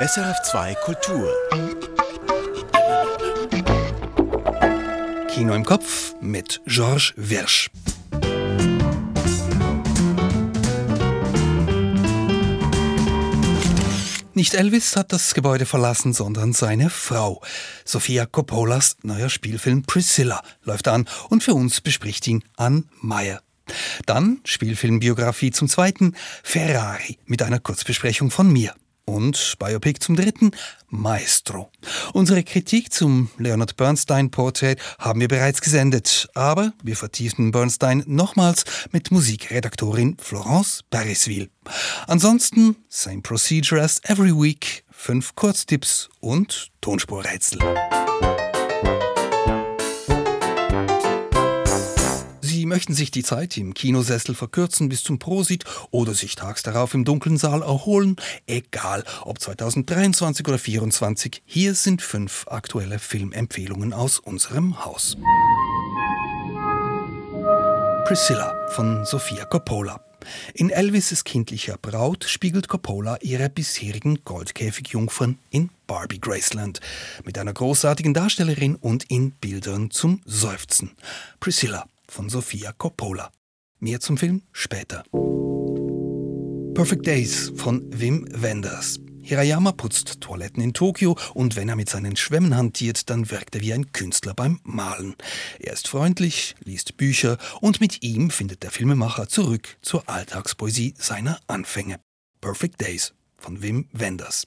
SRF2 Kultur. Kino im Kopf mit Georges Wirsch. Nicht Elvis hat das Gebäude verlassen, sondern seine Frau. Sofia Coppolas neuer Spielfilm Priscilla läuft an und für uns bespricht ihn Ann Meyer. Dann Spielfilmbiografie zum zweiten, Ferrari mit einer Kurzbesprechung von mir. Und Biopic zum dritten, Maestro. Unsere Kritik zum Leonard Bernstein Portrait haben wir bereits gesendet, aber wir vertiefen Bernstein nochmals mit Musikredaktorin Florence Parisville. Ansonsten same procedure as every week, fünf Kurztipps und Tonspurrätsel. Möchten sich die Zeit im Kinosessel verkürzen bis zum Prosit oder sich tags darauf im dunklen Saal erholen, egal ob 2023 oder 2024, hier sind fünf aktuelle Filmempfehlungen aus unserem Haus. Priscilla von Sofia Coppola. In Elvis' kindlicher Braut spiegelt Coppola ihre bisherigen Goldkäfigjungfern in Barbie Graceland mit einer großartigen Darstellerin und in Bildern zum Seufzen. Priscilla von Sofia Coppola. Mehr zum Film später. Perfect Days von Wim Wenders. Hirayama putzt Toiletten in Tokio und wenn er mit seinen Schwämmen hantiert, dann wirkt er wie ein Künstler beim Malen. Er ist freundlich, liest Bücher und mit ihm findet der Filmemacher zurück zur Alltagspoesie seiner Anfänge. Perfect Days von Wim Wenders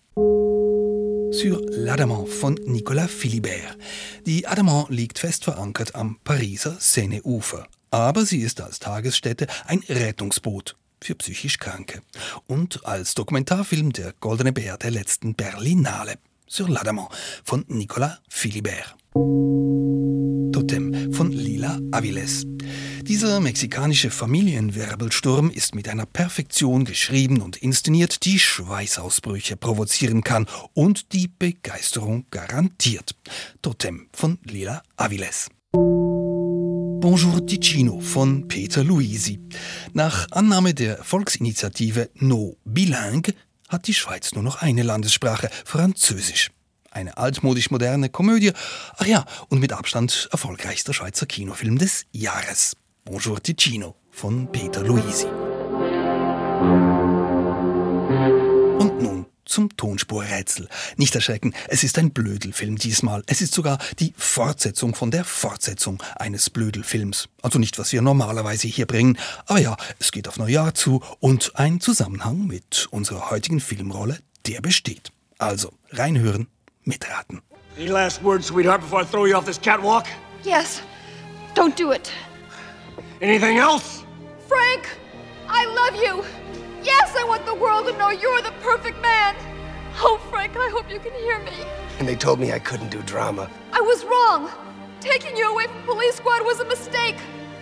sur l'Adamant von Nicolas Philibert. Die Adamant liegt fest verankert am Pariser Seineufer. Aber sie ist als Tagesstätte ein Rettungsboot für psychisch Kranke und als Dokumentarfilm der Goldene Bär der letzten Berlinale sur l'Adamant von Nicolas Philibert. Totem von Lila Aviles. Dieser mexikanische Familienwirbelsturm ist mit einer Perfektion geschrieben und inszeniert, die Schweißausbrüche provozieren kann und die Begeisterung garantiert. Totem von Lila Aviles. Bonjour Ticino von Peter Luisi. Nach Annahme der Volksinitiative No Bilingue hat die Schweiz nur noch eine Landessprache, Französisch. Eine altmodisch moderne Komödie. Ach ja, und mit Abstand erfolgreichster Schweizer Kinofilm des Jahres. Bonjour Ticino von Peter Luisi. Und nun zum Tonspurrätsel. Nicht erschrecken, es ist ein Blödelfilm diesmal. Es ist sogar die Fortsetzung von der Fortsetzung eines Blödelfilms. Also nicht, was wir normalerweise hier bringen, aber ja, es geht auf Neujahr zu und ein Zusammenhang mit unserer heutigen Filmrolle, der besteht. Also, reinhören mitraten. Any last words, sweetheart, before I throw you off this catwalk? Yes. Don't do it. Anything else? Frank, I love you. Yes, I want the world to know you're the perfect man. Oh, Frank, I hope you can hear me. And they told me I couldn't do drama. I was wrong. Taking you away from police squad was a mistake.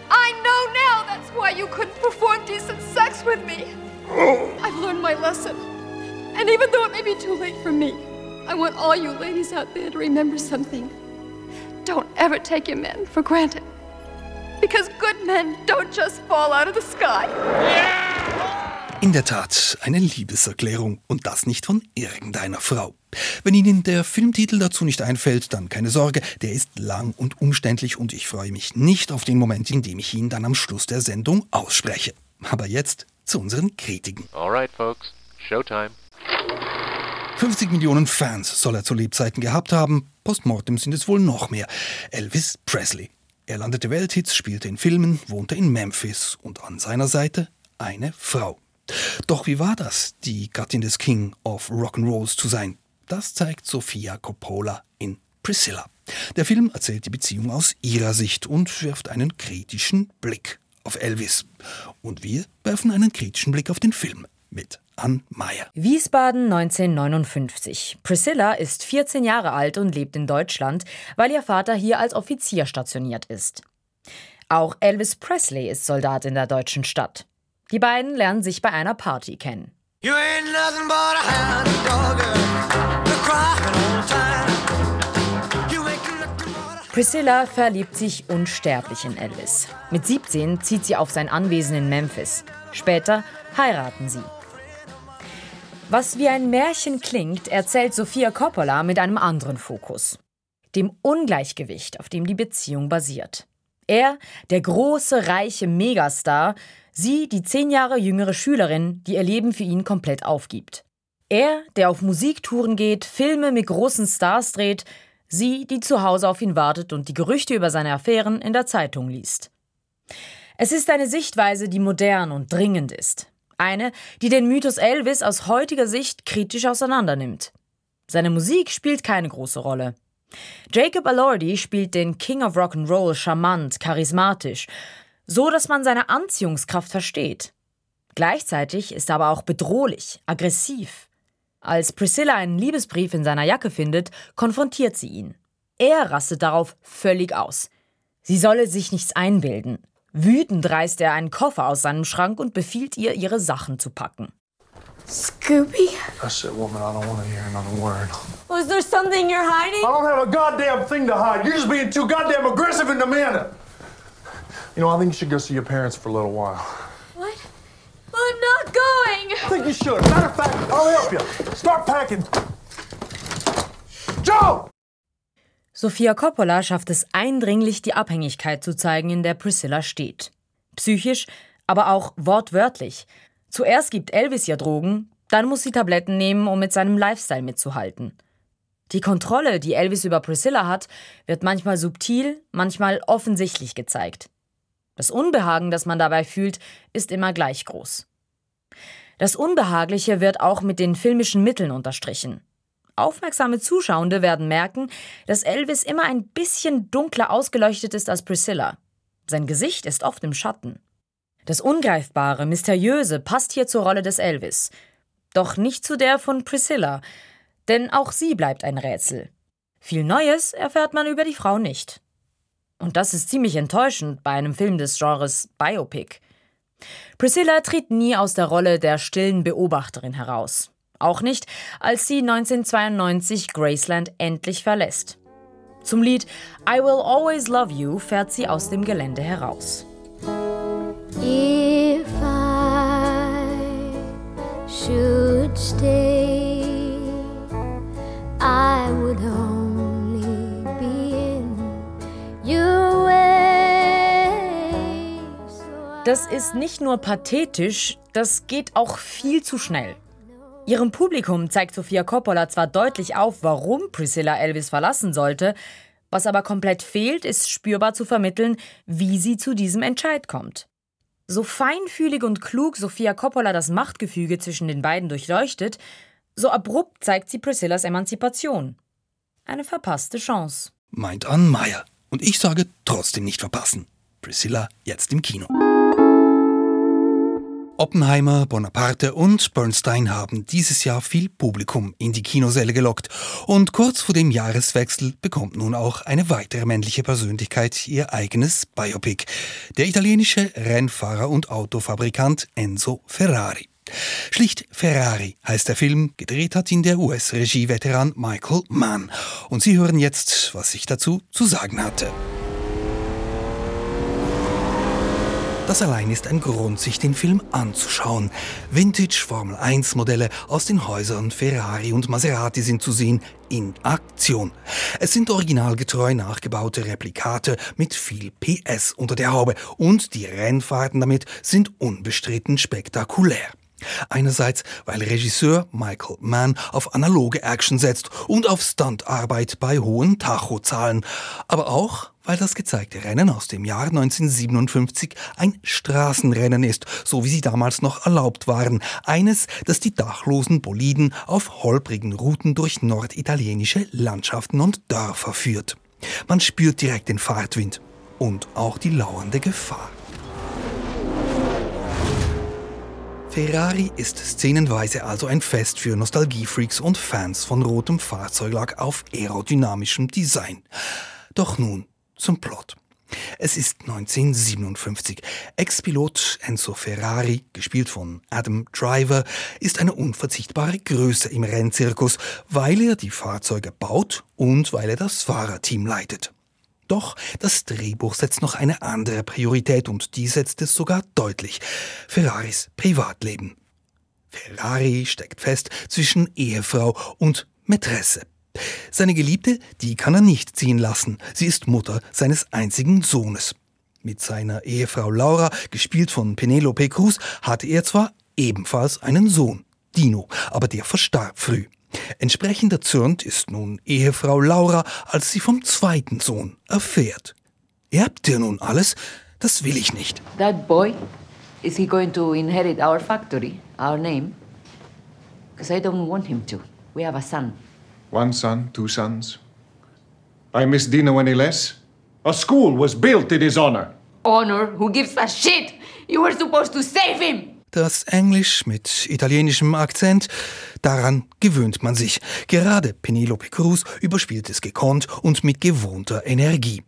I know now that's why you couldn't perform decent sex with me. Oh. I've learned my lesson. And even though it may be too late for me, I want all you ladies out there to remember something. Don't ever take your men for granted. Because good men don't just fall out of the sky. In der Tat, eine Liebeserklärung und das nicht von irgendeiner Frau. Wenn Ihnen der Filmtitel dazu nicht einfällt, dann keine Sorge, der ist lang und umständlich und ich freue mich nicht auf den Moment, in dem ich ihn dann am Schluss der Sendung ausspreche. Aber jetzt zu unseren Kritiken. Alright, folks, Showtime. 50 Millionen Fans soll er zu Lebzeiten gehabt haben. Postmortem sind es wohl noch mehr. Elvis Presley. Er landete Welthits, spielte in Filmen, wohnte in Memphis und an seiner Seite eine Frau. Doch wie war das, die Gattin des King of Rock'n'Rolls zu sein? Das zeigt Sofia Coppola in Priscilla. Der Film erzählt die Beziehung aus ihrer Sicht und wirft einen kritischen Blick auf Elvis. Und wir werfen einen kritischen Blick auf den Film mit Ann Meyer. Wiesbaden 1959. Priscilla ist 14 Jahre alt und lebt in Deutschland, weil ihr Vater hier als Offizier stationiert ist. Auch Elvis Presley ist Soldat in der deutschen Stadt. Die beiden lernen sich bei einer Party kennen. Priscilla verliebt sich unsterblich in Elvis. Mit 17 zieht sie auf sein Anwesen in Memphis. Später heiraten sie. Was wie ein Märchen klingt, erzählt Sofia Coppola mit einem anderen Fokus. Dem Ungleichgewicht, auf dem die Beziehung basiert. Er, der große, reiche Megastar, sie, die zehn Jahre jüngere Schülerin, die ihr Leben für ihn komplett aufgibt. Er, der auf Musiktouren geht, Filme mit großen Stars dreht, sie, die zu Hause auf ihn wartet und die Gerüchte über seine Affären in der Zeitung liest. Es ist eine Sichtweise, die modern und dringend ist. Eine, die den Mythos Elvis aus heutiger Sicht kritisch auseinandernimmt. Seine Musik spielt keine große Rolle. Jacob Elordi spielt den King of Rock'n'Roll charmant, charismatisch, so dass man seine Anziehungskraft versteht. Gleichzeitig ist er aber auch bedrohlich, aggressiv. Als Priscilla einen Liebesbrief in seiner Jacke findet, konfrontiert sie ihn. Er rastet darauf völlig aus. Sie solle sich nichts einbilden. Wütend reißt er einen Koffer aus seinem Schrank und befiehlt ihr, ihre Sachen zu packen. Scooby? That's it, woman. I don't want to hear another word. Was there something you're hiding? I don't have a goddamn thing to hide. You're just being too goddamn aggressive and demanding. You know, I think you should go see your parents for a little while. What? I'm not going. I think you should. Matter of fact, I'll help you. Start packing. Joe! Sofia Coppola schafft es eindringlich, die Abhängigkeit zu zeigen, in der Priscilla steht. Psychisch, aber auch wortwörtlich. Zuerst gibt Elvis ihr Drogen, dann muss sie Tabletten nehmen, um mit seinem Lifestyle mitzuhalten. Die Kontrolle, die Elvis über Priscilla hat, wird manchmal subtil, manchmal offensichtlich gezeigt. Das Unbehagen, das man dabei fühlt, ist immer gleich groß. Das Unbehagliche wird auch mit den filmischen Mitteln unterstrichen. Aufmerksame Zuschauende werden merken, dass Elvis immer ein bisschen dunkler ausgeleuchtet ist als Priscilla. Sein Gesicht ist oft im Schatten. Das Ungreifbare, Mysteriöse passt hier zur Rolle des Elvis. Doch nicht zu der von Priscilla, denn auch sie bleibt ein Rätsel. Viel Neues erfährt man über die Frau nicht. Und das ist ziemlich enttäuschend bei einem Film des Genres Biopic. Priscilla tritt nie aus der Rolle der stillen Beobachterin heraus. Auch nicht, als sie 1992 Graceland endlich verlässt. Zum Lied I Will Always Love You fährt sie aus dem Gelände heraus. If I should stay, I would only be in your way. Das ist nicht nur pathetisch, das geht auch viel zu schnell. Ihrem Publikum zeigt Sofia Coppola zwar deutlich auf, warum Priscilla Elvis verlassen sollte, was aber komplett fehlt, ist spürbar zu vermitteln, wie sie zu diesem Entscheid kommt. So feinfühlig und klug Sofia Coppola das Machtgefüge zwischen den beiden durchleuchtet, so abrupt zeigt sie Priscillas Emanzipation. Eine verpasste Chance. Meint Ann Meyer. Und ich sage trotzdem nicht verpassen. Priscilla jetzt im Kino. Oppenheimer, Bonaparte und Bernstein haben dieses Jahr viel Publikum in die Kinosäle gelockt. Und kurz vor dem Jahreswechsel bekommt nun auch eine weitere männliche Persönlichkeit ihr eigenes Biopic. Der italienische Rennfahrer und Autofabrikant Enzo Ferrari. Schlicht Ferrari heißt der Film, gedreht hat ihn der US-Regie-Veteran Michael Mann. Und Sie hören jetzt, was ich dazu zu sagen hatte. Das allein ist ein Grund, sich den Film anzuschauen. Vintage Formel 1 Modelle aus den Häusern Ferrari und Maserati sind zu sehen in Aktion. Es sind originalgetreu nachgebaute Replikate mit viel PS unter der Haube und die Rennfahrten damit sind unbestritten spektakulär. Einerseits, weil Regisseur Michael Mann auf analoge Action setzt und auf Stuntarbeit bei hohen Tachozahlen, aber auch, weil das gezeigte Rennen aus dem Jahr 1957 ein Straßenrennen ist, so wie sie damals noch erlaubt waren. Eines, das die dachlosen Boliden auf holprigen Routen durch norditalienische Landschaften und Dörfer führt. Man spürt direkt den Fahrtwind und auch die lauernde Gefahr. Ferrari ist szenenweise also ein Fest für Nostalgiefreaks und Fans von rotem Fahrzeuglack auf aerodynamischem Design. Doch nun zum Plot. Es ist 1957. Ex-Pilot Enzo Ferrari, gespielt von Adam Driver, ist eine unverzichtbare Größe im Rennzirkus, weil er die Fahrzeuge baut und weil er das Fahrerteam leitet. Doch das Drehbuch setzt noch eine andere Priorität und die setzt es sogar deutlich. Ferraris Privatleben. Ferrari steckt fest zwischen Ehefrau und Mätresse. Seine Geliebte, die kann er nicht ziehen lassen. Sie ist Mutter seines einzigen Sohnes. Mit seiner Ehefrau Laura, gespielt von Penelope Cruz, hatte er zwar ebenfalls einen Sohn, Dino, aber der verstarb früh. Entsprechend erzürnt ist nun Ehefrau Laura, als sie vom zweiten Sohn erfährt. Erbt ihr nun alles? Das will ich nicht. That boy, is he going to inherit our factory, our name? Because I don't want him to. We have a son. One son, two sons. I miss Dino any less? A school was built in his honor. Honor, who gives a shit? You were supposed to save him! Das Englisch mit italienischem Akzent, daran gewöhnt man sich. Gerade Penelope Cruz überspielt es gekonnt und mit gewohnter Energie.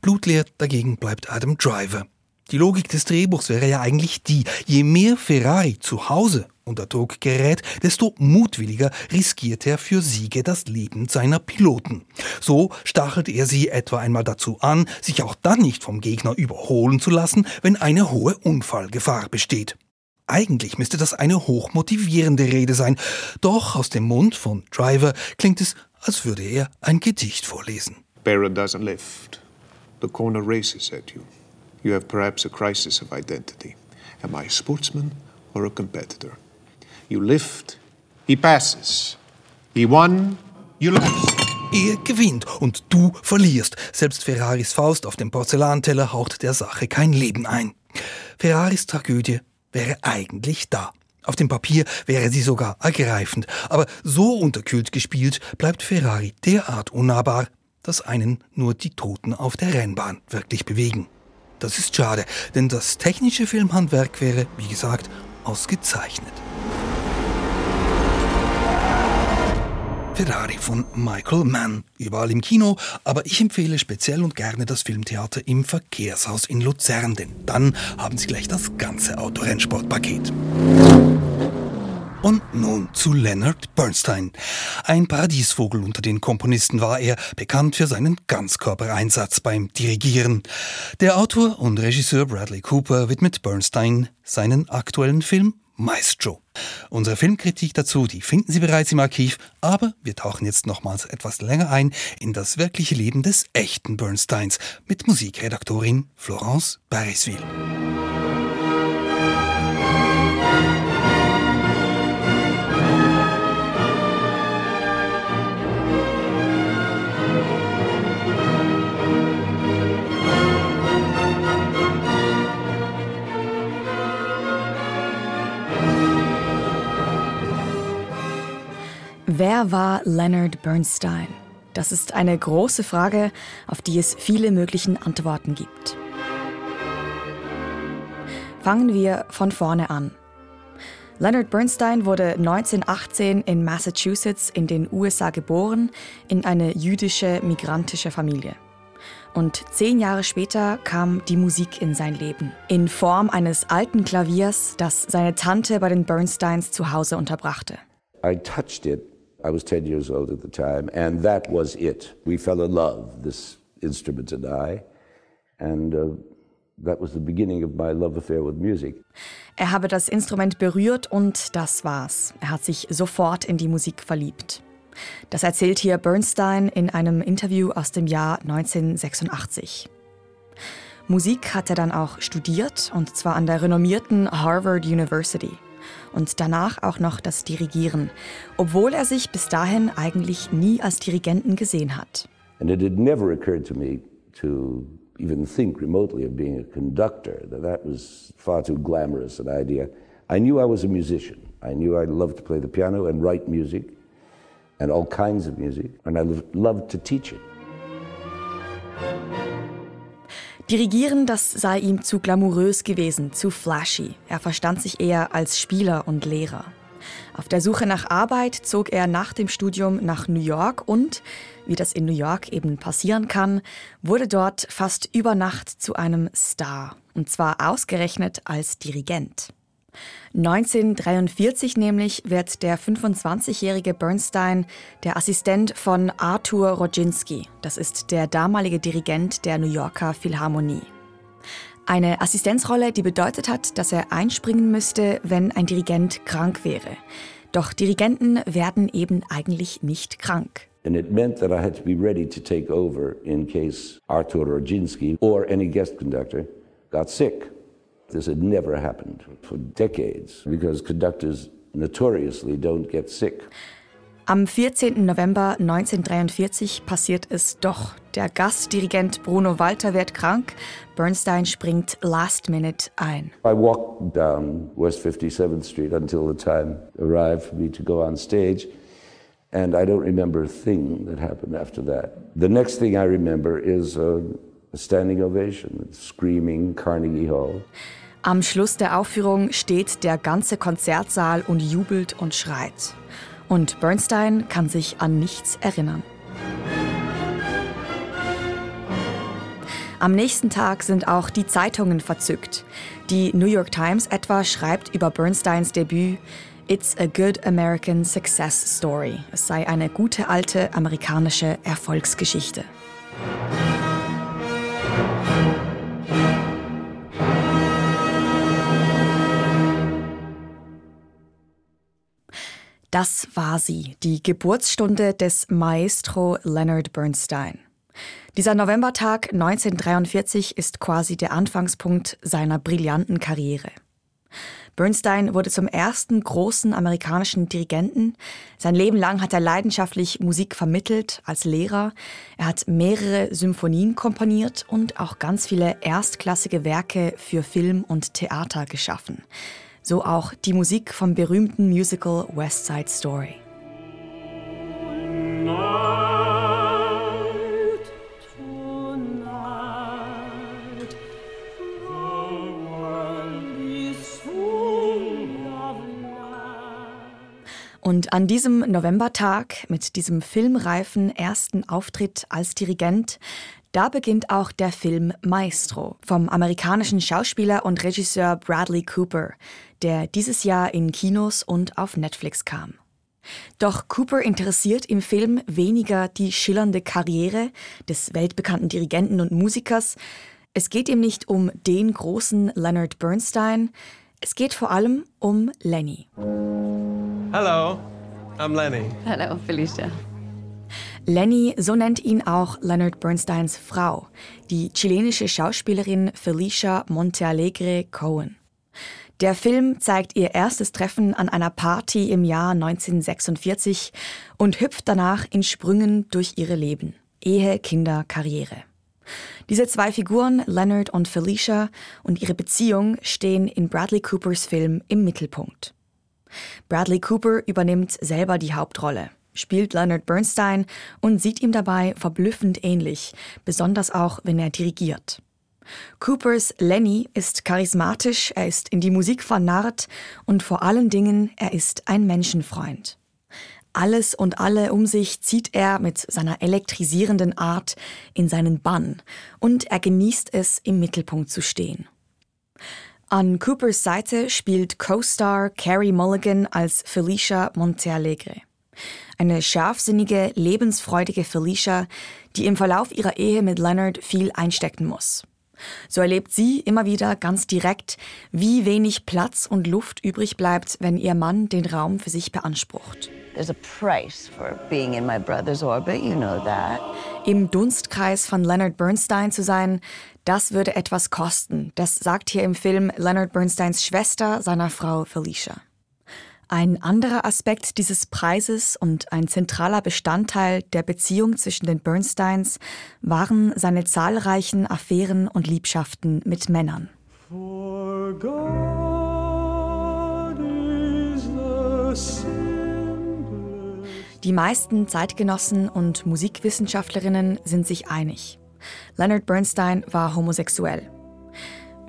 Blutleer dagegen bleibt Adam Driver. Die Logik des Drehbuchs wäre ja eigentlich die, je mehr Ferrari zu Hause unter Druck gerät, desto mutwilliger riskiert er für Siege das Leben seiner Piloten. So stachelt er sie etwa einmal dazu an, sich auch dann nicht vom Gegner überholen zu lassen, wenn eine hohe Unfallgefahr besteht. Eigentlich müsste das eine hochmotivierende Rede sein, doch aus dem Mund von Driver klingt es, als würde er ein Gedicht vorlesen. Baron doesn't lift. The corner races at you. You have perhaps a crisis of identity. Am I a sportsman or a competitor? You lift, he passes. He won, you lost. Er gewinnt und du verlierst. Selbst Ferraris Faust auf dem Porzellanteller haucht der Sache kein Leben ein. Ferraris Tragödie wäre eigentlich da. Auf dem Papier wäre sie sogar ergreifend, aber so unterkühlt gespielt bleibt Ferrari derart unnahbar, dass einen nur die Toten auf der Rennbahn wirklich bewegen. Das ist schade, denn das technische Filmhandwerk wäre, wie gesagt, ausgezeichnet. Ferrari von Michael Mann, überall im Kino, aber ich empfehle speziell und gerne das Filmtheater im Verkehrshaus in Luzern, denn dann haben Sie gleich das ganze Autorennsportpaket. Und nun zu Leonard Bernstein. Ein Paradiesvogel unter den Komponisten war er, bekannt für seinen Ganzkörpereinsatz beim Dirigieren. Der Autor und Regisseur Bradley Cooper widmet Bernstein seinen aktuellen Film Maestro. Unsere Filmkritik dazu, die finden Sie bereits im Archiv, aber wir tauchen jetzt nochmals etwas länger ein in das wirkliche Leben des echten Bernsteins mit Musikredaktorin Florence Barisville. Wer war Leonard Bernstein? Das ist eine große Frage, auf die es viele möglichen Antworten gibt. Fangen wir von vorne an. Leonard Bernstein wurde 1918 in Massachusetts in den USA geboren, in eine jüdische migrantische Familie. Und zehn Jahre später kam die Musik in sein Leben, in Form eines alten Klaviers, das seine Tante bei den Bernsteins zu Hause unterbrachte. I touched it I was 10 years old at the time, and that was it. We fell in love, this instrument and I, and uh, that was the beginning of my love affair with music. Er habe das Instrument berührt und das war's. Er hat sich sofort in die Musik verliebt. Das erzählt hier Bernstein in einem Interview aus dem Jahr 1986. Musik hat er dann auch studiert, und zwar an der renommierten Harvard University und danach auch noch das Dirigieren, obwohl er sich bis dahin eigentlich nie als Dirigenten gesehen hat. And it had never occurred to me to even think remotely of being a conductor. That was far too glamorous an idea. I knew I was a musician. I knew I loved to play the piano and write music and all kinds of music, and I loved to teach it. Dirigieren, das sei ihm zu glamourös gewesen, zu flashy. Er verstand sich eher als Spieler und Lehrer. Auf der Suche nach Arbeit zog er nach dem Studium nach New York und, wie das in New York eben passieren kann, wurde dort fast über Nacht zu einem Star. Und zwar ausgerechnet als Dirigent. 1943 nämlich wird der 25-jährige Bernstein der Assistent von Arthur Rodzinski. Das ist der damalige Dirigent der New Yorker Philharmonie. Eine Assistenzrolle, die bedeutet hat, dass er einspringen müsste, wenn ein Dirigent krank wäre. Doch Dirigenten werden eben eigentlich nicht krank. And it meant that I had to be ready to take over in case Artur Roginski or any guest conductor got sick. This had never happened for decades because conductors notoriously don't get sick. Am 14. November 1943 passiert es doch. Der Gastdirigent Bruno Walter wird krank. Bernstein springt last minute ein. I walked down West 57th Street until the time arrived for me to go on stage. And I don't remember a thing that happened after that. The next thing I remember is a, a standing ovation, screaming Carnegie Hall. Am Schluss der Aufführung steht der ganze Konzertsaal und jubelt und schreit. Und Bernstein kann sich an nichts erinnern. Am nächsten Tag sind auch die Zeitungen verzückt. Die New York Times etwa schreibt über Bernsteins Debüt It's a good American success story. Es sei eine gute alte amerikanische Erfolgsgeschichte. Das war sie, die Geburtsstunde des Maestro Leonard Bernstein. Dieser Novembertag 1943 ist quasi der Anfangspunkt seiner brillanten Karriere. Bernstein wurde zum ersten großen amerikanischen Dirigenten. Sein Leben lang hat er leidenschaftlich Musik vermittelt als Lehrer. Er hat mehrere Symphonien komponiert und auch ganz viele erstklassige Werke für Film und Theater geschaffen so auch die Musik vom berühmten Musical West Side Story. Und an diesem Novembertag mit diesem filmreifen ersten Auftritt als Dirigent da beginnt auch der Film Maestro vom amerikanischen Schauspieler und Regisseur Bradley Cooper, der dieses Jahr in Kinos und auf Netflix kam. Doch Cooper interessiert im Film weniger die schillernde Karriere des weltbekannten Dirigenten und Musikers. Es geht ihm nicht um den großen Leonard Bernstein, es geht vor allem um Lenny. Hello, I'm Lenny. Hello, Felicia. Lenny, so nennt ihn auch Leonard Bernsteins Frau, die chilenische Schauspielerin Felicia Montealegre Cohen. Der Film zeigt ihr erstes Treffen an einer Party im Jahr 1946 und hüpft danach in Sprüngen durch ihre Leben. Ehe, Kinder, Karriere. Diese zwei Figuren, Leonard und Felicia, und ihre Beziehung stehen in Bradley Coopers Film im Mittelpunkt. Bradley Cooper übernimmt selber die Hauptrolle spielt Leonard Bernstein und sieht ihm dabei verblüffend ähnlich, besonders auch wenn er dirigiert. Coopers Lenny ist charismatisch, er ist in die Musik vernarrt und vor allen Dingen, er ist ein Menschenfreund. Alles und alle um sich zieht er mit seiner elektrisierenden Art in seinen Bann und er genießt es, im Mittelpunkt zu stehen. An Coopers Seite spielt Co-Star Carrie Mulligan als Felicia Montealegre. Eine scharfsinnige, lebensfreudige Felicia, die im Verlauf ihrer Ehe mit Leonard viel einstecken muss. So erlebt sie immer wieder ganz direkt, wie wenig Platz und Luft übrig bleibt, wenn ihr Mann den Raum für sich beansprucht. Orbit, you know Im Dunstkreis von Leonard Bernstein zu sein, das würde etwas kosten. Das sagt hier im Film Leonard Bernsteins Schwester seiner Frau Felicia. Ein anderer Aspekt dieses Preises und ein zentraler Bestandteil der Beziehung zwischen den Bernsteins waren seine zahlreichen Affären und Liebschaften mit Männern. Die meisten Zeitgenossen und Musikwissenschaftlerinnen sind sich einig. Leonard Bernstein war homosexuell.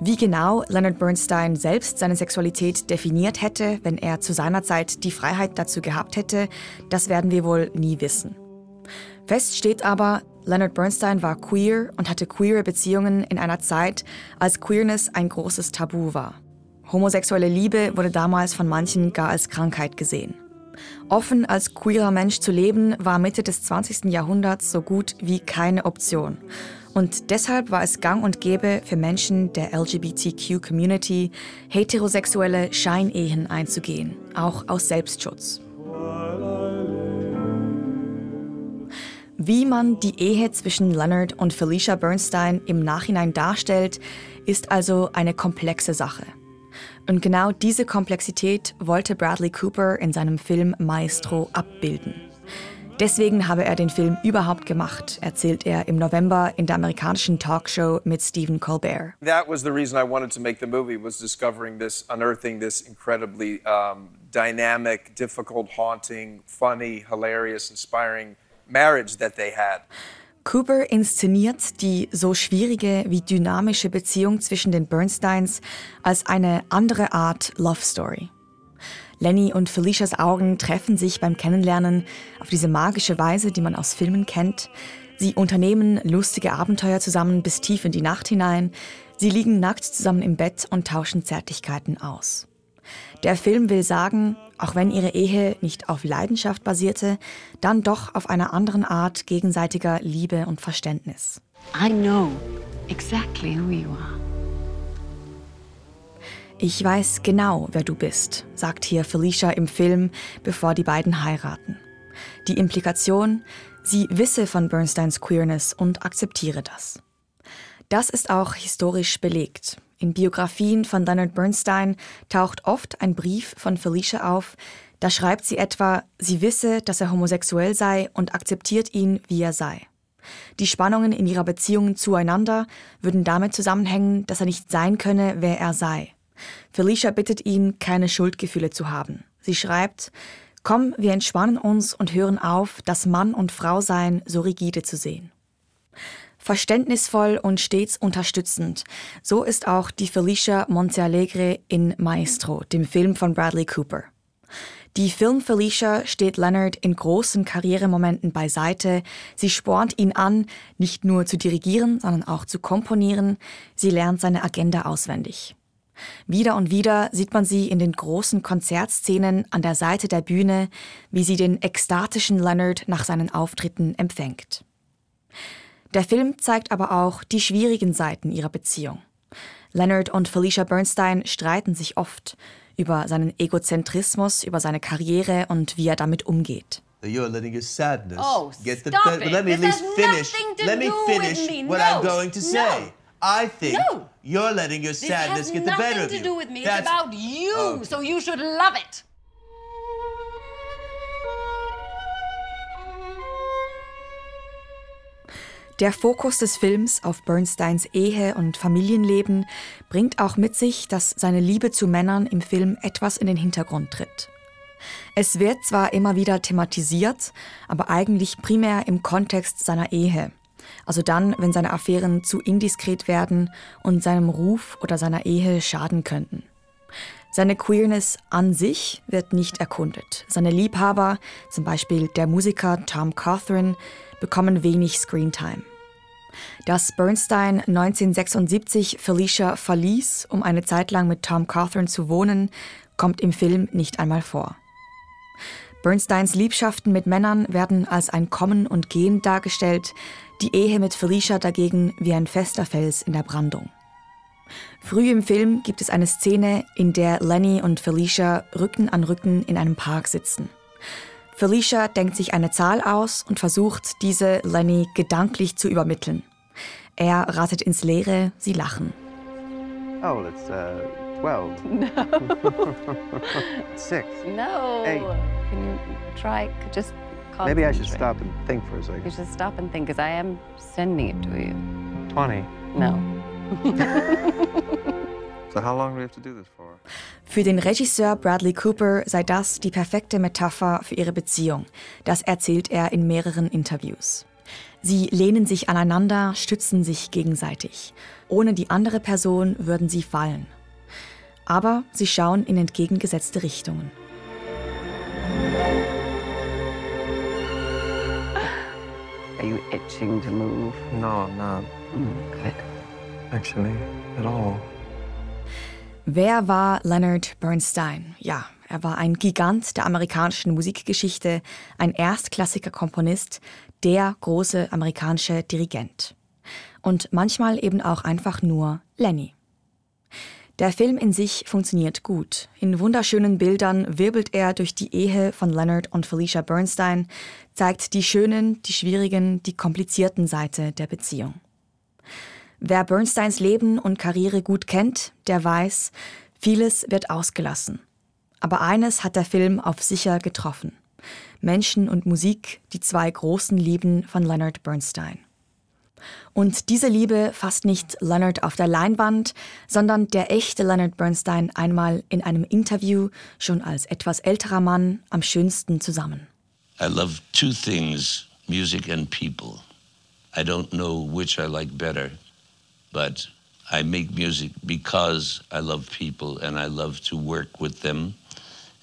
Wie genau Leonard Bernstein selbst seine Sexualität definiert hätte, wenn er zu seiner Zeit die Freiheit dazu gehabt hätte, das werden wir wohl nie wissen. Fest steht aber, Leonard Bernstein war queer und hatte queere Beziehungen in einer Zeit, als Queerness ein großes Tabu war. Homosexuelle Liebe wurde damals von manchen gar als Krankheit gesehen. Offen als queerer Mensch zu leben war Mitte des 20. Jahrhunderts so gut wie keine Option. Und deshalb war es gang und gäbe für Menschen der LGBTQ-Community, heterosexuelle Scheinehen einzugehen, auch aus Selbstschutz. Wie man die Ehe zwischen Leonard und Felicia Bernstein im Nachhinein darstellt, ist also eine komplexe Sache. Und genau diese Komplexität wollte Bradley Cooper in seinem Film Maestro abbilden. Deswegen habe er den Film überhaupt gemacht, erzählt er im November in der amerikanischen Talkshow mit Stephen Colbert. That was the reason I wanted to make the movie was discovering this, unearthing this incredibly um, dynamic, difficult, haunting, funny, hilarious, inspiring marriage that they had. Cooper inszeniert die so schwierige wie dynamische Beziehung zwischen den Bernsteins als eine andere Art Love Story. Lenny und Felicias Augen treffen sich beim Kennenlernen auf diese magische Weise, die man aus Filmen kennt. Sie unternehmen lustige Abenteuer zusammen bis tief in die Nacht hinein. Sie liegen nackt zusammen im Bett und tauschen Zärtlichkeiten aus. Der Film will sagen, auch wenn ihre Ehe nicht auf Leidenschaft basierte, dann doch auf einer anderen Art gegenseitiger Liebe und Verständnis. I know exactly who you are. Ich weiß genau, wer du bist, sagt hier Felicia im Film, bevor die beiden heiraten. Die Implikation, sie wisse von Bernsteins Queerness und akzeptiere das. Das ist auch historisch belegt. In Biografien von Leonard Bernstein taucht oft ein Brief von Felicia auf, da schreibt sie etwa, sie wisse, dass er homosexuell sei und akzeptiert ihn, wie er sei. Die Spannungen in ihrer Beziehung zueinander würden damit zusammenhängen, dass er nicht sein könne, wer er sei. Felicia bittet ihn, keine Schuldgefühle zu haben. Sie schreibt, Komm, wir entspannen uns und hören auf, das Mann und Frau sein so rigide zu sehen. Verständnisvoll und stets unterstützend. So ist auch die Felicia Montealegre in Maestro, dem Film von Bradley Cooper. Die Film Felicia steht Leonard in großen Karrieremomenten beiseite. Sie spornt ihn an, nicht nur zu dirigieren, sondern auch zu komponieren. Sie lernt seine Agenda auswendig. Wieder und wieder sieht man sie in den großen Konzertszenen an der Seite der Bühne, wie sie den ekstatischen Leonard nach seinen Auftritten empfängt. Der Film zeigt aber auch die schwierigen Seiten ihrer Beziehung. Leonard und Felicia Bernstein streiten sich oft über seinen Egozentrismus, über seine Karriere und wie er damit umgeht. You're letting your sadness oh, get the stop better. it. Let me This at least has finish. nothing to Let me finish me. what No. I'm going to say. No. I think No. you're letting your This sadness has get the better nothing of to you. do with me. That's- It's about you, Okay. so you should love it. Der Fokus des Films auf Bernsteins Ehe und Familienleben bringt auch mit sich, dass seine Liebe zu Männern im Film etwas in den Hintergrund tritt. Es wird zwar immer wieder thematisiert, aber eigentlich primär im Kontext seiner Ehe. Also dann, wenn seine Affären zu indiskret werden und seinem Ruf oder seiner Ehe schaden könnten. Seine Queerness an sich wird nicht erkundet. Seine Liebhaber, zum Beispiel der Musiker Tom Cawthron, bekommen wenig Screentime. Dass Bernstein 1976 Felicia verließ, um eine Zeit lang mit Tom Cawthron zu wohnen, kommt im Film nicht einmal vor. Bernsteins Liebschaften mit Männern werden als ein Kommen und Gehen dargestellt, die Ehe mit Felicia dagegen wie ein fester Fels in der Brandung. Früh im Film gibt es eine Szene, in der Lenny und Felicia Rücken an Rücken in einem Park sitzen. Felicia denkt sich eine Zahl aus und versucht, diese Lenny gedanklich zu übermitteln. Er ratet ins Leere, sie lachen. Oh, it's uh, 12. Six. No. Eight. Can you try? Just Maybe I should stop and think for a You second. should stop and think, because I am sending it to you. 20. No. Für den Regisseur Bradley Cooper sei das die perfekte Metapher für ihre Beziehung. Das erzählt er in mehreren Interviews. Sie lehnen sich aneinander, stützen sich gegenseitig. Ohne die andere Person würden sie fallen. Aber sie schauen in entgegengesetzte Richtungen. Are you itching to move? No, I'm not. good. Actually, at all. Wer war Leonard Bernstein? Ja, er war ein Gigant der amerikanischen Musikgeschichte, ein erstklassiger Komponist, der große amerikanische Dirigent. und manchmal eben auch einfach nur Lenny. Der Film in sich funktioniert gut. In wunderschönen Bildern wirbelt er durch die Ehe von Leonard und Felicia Bernstein, zeigt die schönen, die schwierigen, die komplizierten Seite der Beziehung. Wer Bernsteins Leben und Karriere gut kennt, der weiß, vieles wird ausgelassen. Aber eines hat der Film auf sicher getroffen. Menschen und Musik, die zwei großen Lieben von Leonard Bernstein. Und diese Liebe fasst nicht Leonard auf der Leinwand, sondern der echte Leonard Bernstein einmal in einem Interview schon als etwas älterer Mann am schönsten zusammen. I love two things music and people. I don't know which I like better, but I make music because I love people and I love to work with them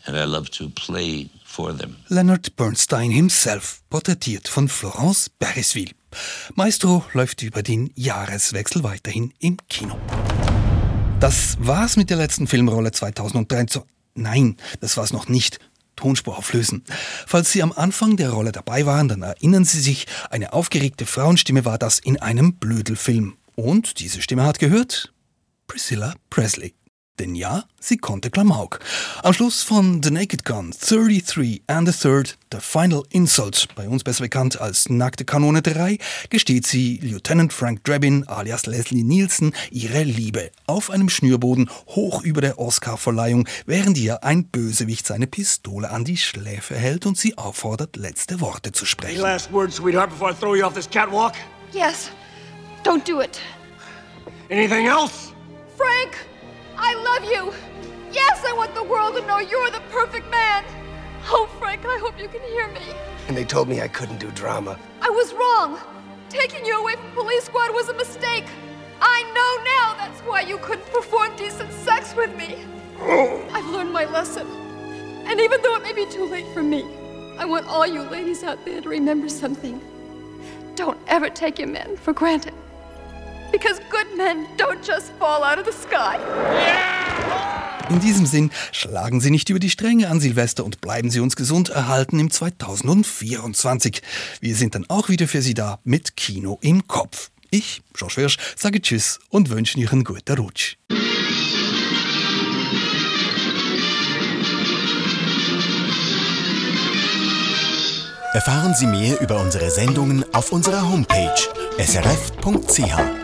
and I love to play for them. Leonard Bernstein himself, porträtiert von Florence Beresville. Maestro läuft über den Jahreswechsel weiterhin im Kino. Das war's mit der letzten Filmrolle 2003. Nein, das war's noch nicht. Tonspur auflösen. Falls Sie am Anfang der Rolle dabei waren, dann erinnern Sie sich, eine aufgeregte Frauenstimme war das in einem Blödelfilm. Und diese Stimme hat gehört Priscilla Presley. Denn ja, sie konnte Klamauk. Am Schluss von The Naked Gun 33 and the Third, The Final Insult, bei uns besser bekannt als Nackte Kanone 3, gesteht sie Lieutenant Frank Drabin alias Leslie Nielsen ihre Liebe auf einem Schnürboden hoch über der Oscarverleihung, während ihr ein Bösewicht seine Pistole an die Schläfe hält und sie auffordert, letzte Worte zu Any sprechen. last words, sweetheart, before I throw you off this catwalk? Yes. Don't do it. Anything else? Frank, I love you. Yes, I want the world to know you're the perfect man. Oh, Frank, I hope you can hear me. And they told me I couldn't do drama. I was wrong. Taking you away from Police Squad was a mistake. I know now that's why you couldn't perform decent sex with me. Oh. I've learned my lesson. And even though it may be too late for me, I want all you ladies out there to remember something. Don't ever take your men for granted. Because good men don't just fall out of the sky. In diesem Sinn, schlagen Sie nicht über die Stränge an Silvester und bleiben Sie uns gesund erhalten im 2024. Wir sind dann auch wieder für Sie da mit Kino im Kopf. Ich, Josh Wirsch, sage Tschüss und wünsche Ihnen einen guten Rutsch. Erfahren Sie mehr über unsere Sendungen auf unserer Homepage srf.ch.